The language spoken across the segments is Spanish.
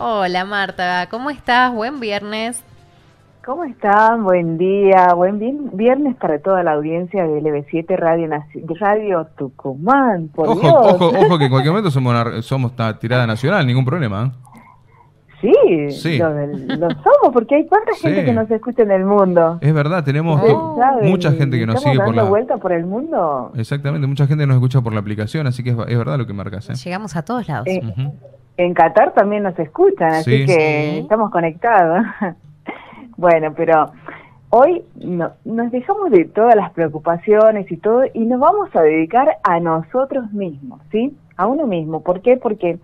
Hola Marta, ¿cómo estás? Buen viernes. ¿Cómo están? Buen día, buen viernes para toda la audiencia de LB7 Radio, Radio Tucumán. Por ojo, ojo, ojo que en cualquier momento somos, somos tirada nacional, ningún problema. ¿eh? Sí, Lo, somos, porque hay cuánta gente que nos escucha en el mundo. Es verdad, tenemos mucha gente que nos sigue por la vuelta por el mundo. Exactamente, mucha gente nos escucha por la aplicación, así que es, verdad lo que marcas. ¿eh? Llegamos a todos lados. Eh, en Qatar también nos escuchan, así que estamos conectados. bueno, pero hoy nos dejamos de todas las preocupaciones y todo y nos vamos a dedicar a nosotros mismos, ¿sí? A uno mismo. ¿Por qué? Porque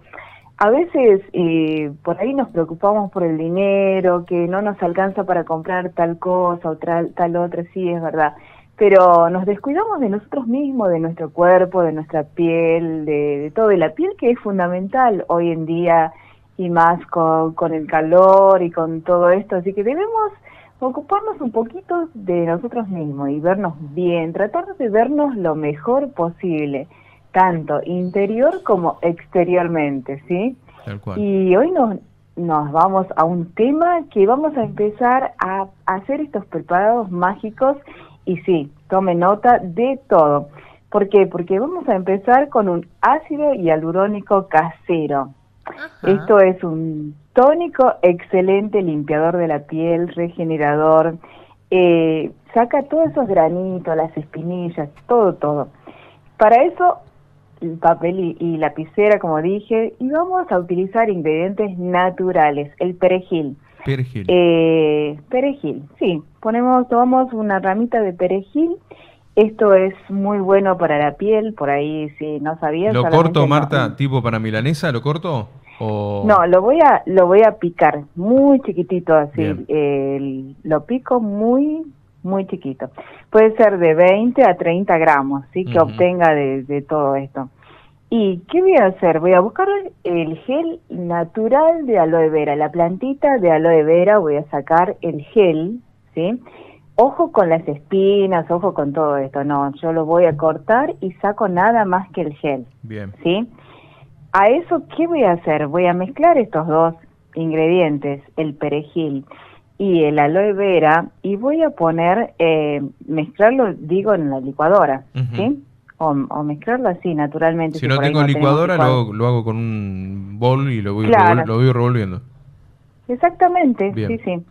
a veces eh, por ahí nos preocupamos por el dinero, que no nos alcanza para comprar tal cosa o tal, tal otra, sí, es verdad. Pero nos descuidamos de nosotros mismos, de nuestro cuerpo, de nuestra piel, de, todo. Y la piel que es fundamental hoy en día y más con, con el calor y con todo esto. Así que debemos ocuparnos un poquito de nosotros mismos y vernos bien, tratar de vernos lo mejor posible tanto interior como exteriormente, ¿sí? Y hoy nos, nos vamos a un tema que vamos a empezar a hacer estos preparados mágicos y sí, tome nota de todo. ¿Por qué? Porque vamos a empezar con un ácido hialurónico casero. Esto es un tónico excelente limpiador de la piel, regenerador, eh, saca todos esos granitos, las espinillas, todo, todo. Para eso papel y, lapicera, como dije, y vamos a utilizar ingredientes naturales, el perejil. Perejil. Eh, perejil, sí. Ponemos, tomamos una ramita de perejil. Esto es muy bueno para la piel, por ahí si no sabías. ¿Lo corto, Marta, tipo para milanesa? ¿Lo corto? O... No, lo voy a lo voy a picar muy chiquitito así. lo pico muy muy chiquito. Puede ser de 20 a 30 gramos, ¿sí? Que obtenga de, todo esto. ¿Y qué voy a hacer? Voy a buscar el gel natural de aloe vera, la plantita de aloe vera, voy a sacar el gel, ¿sí? Ojo con las espinas, ojo con todo esto, no, yo lo voy a cortar y saco nada más que el gel. Bien. ¿Sí? A eso, ¿qué voy a hacer? Voy a mezclar estos dos ingredientes, el perejil y el aloe vera y voy a poner, eh, mezclarlo, digo, en la licuadora, ¿sí? O, mezclarlo así, naturalmente. Si, no tengo licuadora, lo, lo, hago con un bol y lo voy, lo voy revolviendo. Exactamente, sí, sí.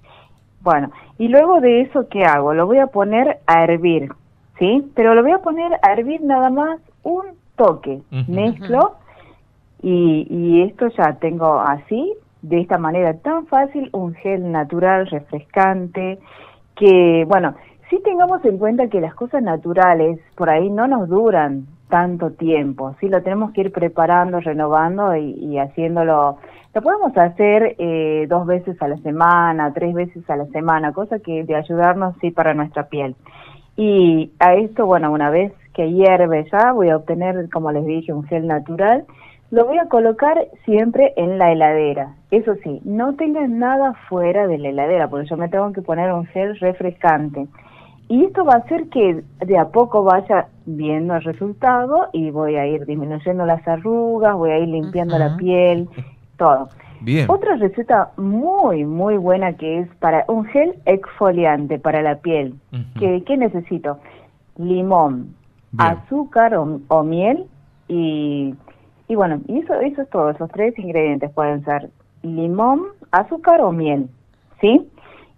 Bueno, y luego de eso, ¿qué hago? Lo voy a poner a hervir, ¿sí? Pero lo voy a poner a hervir nada más un toque. Mezclo y, y esto ya tengo así de esta manera tan fácil un gel natural, refrescante, que, bueno, sí tengamos en cuenta que las cosas naturales por ahí no nos duran tanto tiempo, sí lo tenemos que ir preparando, renovando y, haciéndolo. Lo podemos hacer eh, dos veces a la semana, tres veces a la semana, cosa que de ayudarnos sí para nuestra piel. Y a esto, bueno, una vez que hierve ya, voy a obtener, como les dije, un gel natural lo voy a colocar siempre en la heladera. Eso sí, no tengan nada fuera de la heladera, porque yo me tengo que poner un gel refrescante. Y esto va a hacer que de a poco vaya viendo el resultado y voy a ir disminuyendo las arrugas, voy a ir limpiando la piel, todo. Bien. Otra receta muy, muy buena que es para un gel exfoliante para la piel. ¿Qué, necesito? Limón, azúcar o miel y y bueno, y eso, eso es todo, esos tres ingredientes pueden ser limón, azúcar o miel, ¿sí?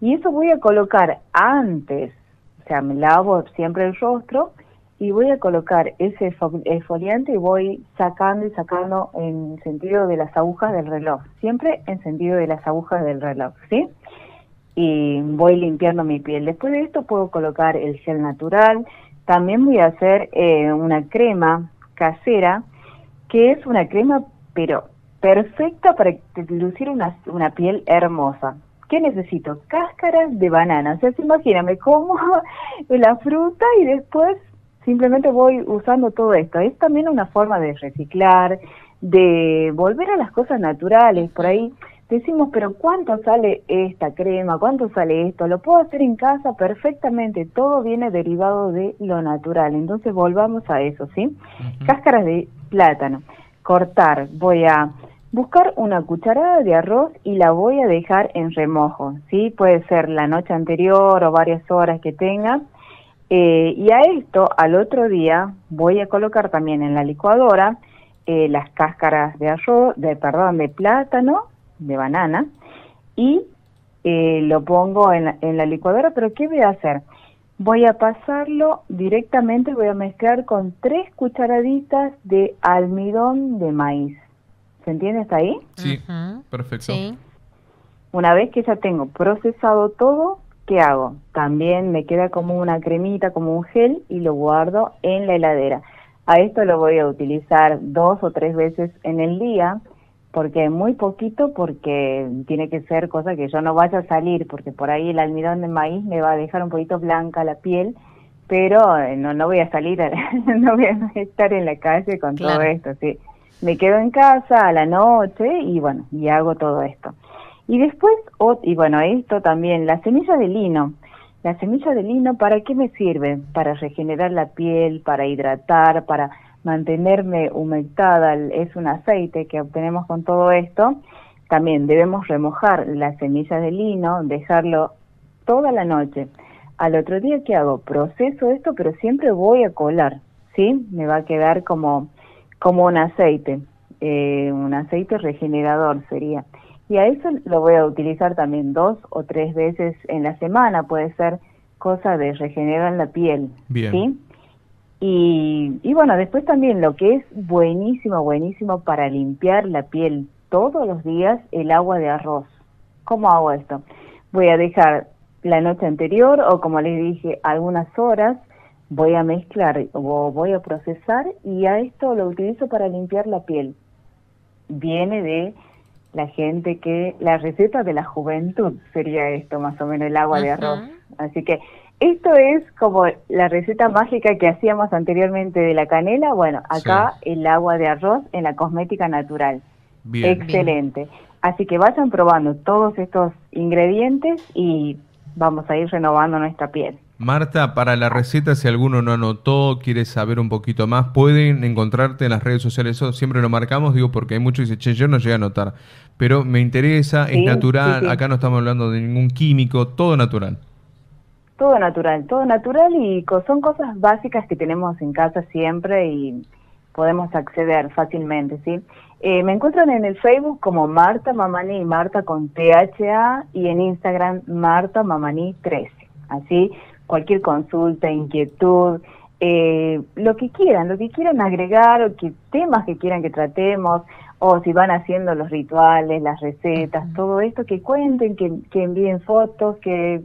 Y eso voy a colocar antes, o sea, me lavo siempre el rostro y voy a colocar ese esfoliante y voy sacando y sacando en sentido de las agujas del reloj, siempre en sentido de las agujas del reloj, ¿sí? Y voy limpiando mi piel. Después de esto puedo colocar el gel natural, también voy a hacer eh, una crema casera que es una crema, pero perfecta para lucir una, una piel hermosa. ¿Qué necesito? Cáscaras de banana. O sea, imagíname como la fruta y después simplemente voy usando todo esto. Es también una forma de reciclar, de volver a las cosas naturales. Por ahí decimos, pero ¿cuánto sale esta crema? ¿Cuánto sale esto? Lo puedo hacer en casa perfectamente. Todo viene derivado de lo natural. Entonces volvamos a eso, ¿sí? Cáscaras de plátano. Cortar, voy a buscar una cucharada de arroz y la voy a dejar en remojo, ¿sí? Puede ser la noche anterior o varias horas que tenga. Eh, y a esto, al otro día, voy a colocar también en la licuadora eh, las cáscaras de arroz, de perdón, de plátano, de banana, y eh, lo pongo en la, en la licuadora, pero ¿qué voy a hacer? Voy a pasarlo directamente, voy a mezclar con tres cucharaditas de almidón de maíz. ¿Se entiende hasta ahí? Sí, perfecto. Una vez que ya tengo procesado todo, ¿qué hago? También me queda como una cremita, como un gel y lo guardo en la heladera. A esto lo voy a utilizar dos o tres veces en el día, porque muy poquito, porque tiene que ser cosa que yo no vaya a salir, porque por ahí el almidón de maíz me va a dejar un poquito blanca la piel, pero eh, no, no voy a salir, no voy a estar en la calle con todo esto, sí me quedo en casa a la noche y bueno, y hago todo esto. Y después, y bueno, esto también, la semilla de lino. La semilla de lino, ¿para qué me sirve? Para regenerar la piel, para hidratar, para mantenerme humectada. Es un aceite que obtenemos con todo esto. También debemos remojar la semilla de lino, dejarlo toda la noche. Al otro día, ¿qué hago? Proceso esto, pero siempre voy a colar, ¿sí? Me va a quedar como como un aceite, eh, un aceite regenerador sería. Y a eso lo voy a utilizar también dos o tres veces en la semana, puede ser cosa de regenerar la piel. Bien. ¿sí? Y, y bueno, después también lo que es buenísimo, buenísimo para limpiar la piel todos los días, el agua de arroz. ¿Cómo hago esto? Voy a dejar la noche anterior o como les dije, algunas horas voy a mezclar o voy a procesar y a esto lo utilizo para limpiar la piel. Viene de la gente que, la receta de la juventud sería esto, más o menos el agua de arroz. Así que esto es como la receta mágica que hacíamos anteriormente de la canela. Bueno, acá el agua de arroz en la cosmética natural. Excelente. Así que vayan probando todos estos ingredientes y vamos a ir renovando nuestra piel. Marta, para la receta, si alguno no anotó, quiere saber un poquito más, pueden encontrarte en las redes sociales. Eso siempre lo marcamos, digo, porque hay muchos que dicen, che, yo no llegué a anotar. Pero me interesa, es natural, acá no estamos hablando de ningún químico, todo natural. Todo natural, todo natural y son cosas básicas que tenemos en casa siempre y podemos acceder fácilmente, ¿sí? Eh, me encuentran en el Facebook como Marta Mamani, Marta con THA, y en Instagram Marta Mamani 13. Así cualquier consulta, inquietud, eh, lo que quieran, lo que quieran agregar o que temas que quieran que tratemos o si van haciendo los rituales, las recetas, todo esto, que cuenten, que, que envíen fotos, que,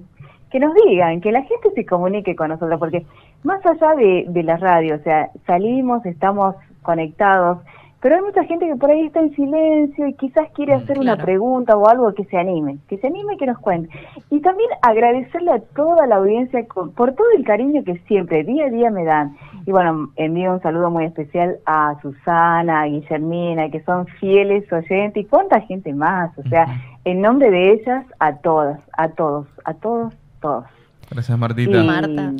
que nos digan, que la gente se comunique con nosotros, porque más allá de, de la radio, o sea, salimos, estamos conectados, pero hay mucha gente que por ahí está en silencio y quizás quiere mm, hacer una pregunta o algo que se anime, que se anime y que nos cuente. Y también agradecerle a toda la audiencia por todo el cariño que siempre, día a día me dan. Y bueno, envío un saludo muy especial a Susana, a Guillermina, que son fieles oyentes y cuánta gente más. O sea, en nombre de ellas, a todas, a todos, a todos, todos. Gracias, Martita. Marta.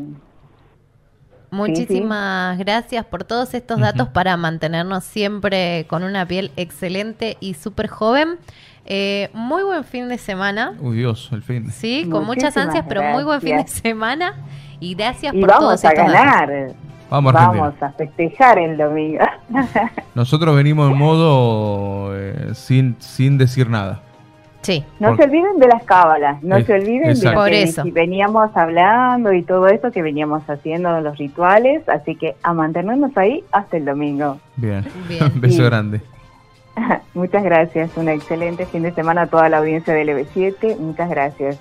Muchísimas gracias por todos estos datos para mantenernos siempre con una piel excelente y súper joven. Eh, muy buen fin de semana. Uy Dios, el fin. Sí, con muchas ansias, pero muy buen fin de semana. Y gracias y por vamos a ganar. Vamos, vamos a festejar el domingo. Nosotros venimos en modo eh, sin, sin decir nada. Sí. No se olviden de las cábalas, no se olviden de lo que veníamos hablando y todo eso que veníamos haciendo los rituales, así que a mantenernos ahí hasta el domingo. Bien, un beso grande. Muchas gracias, un excelente fin de semana a toda la audiencia del EB7, muchas gracias.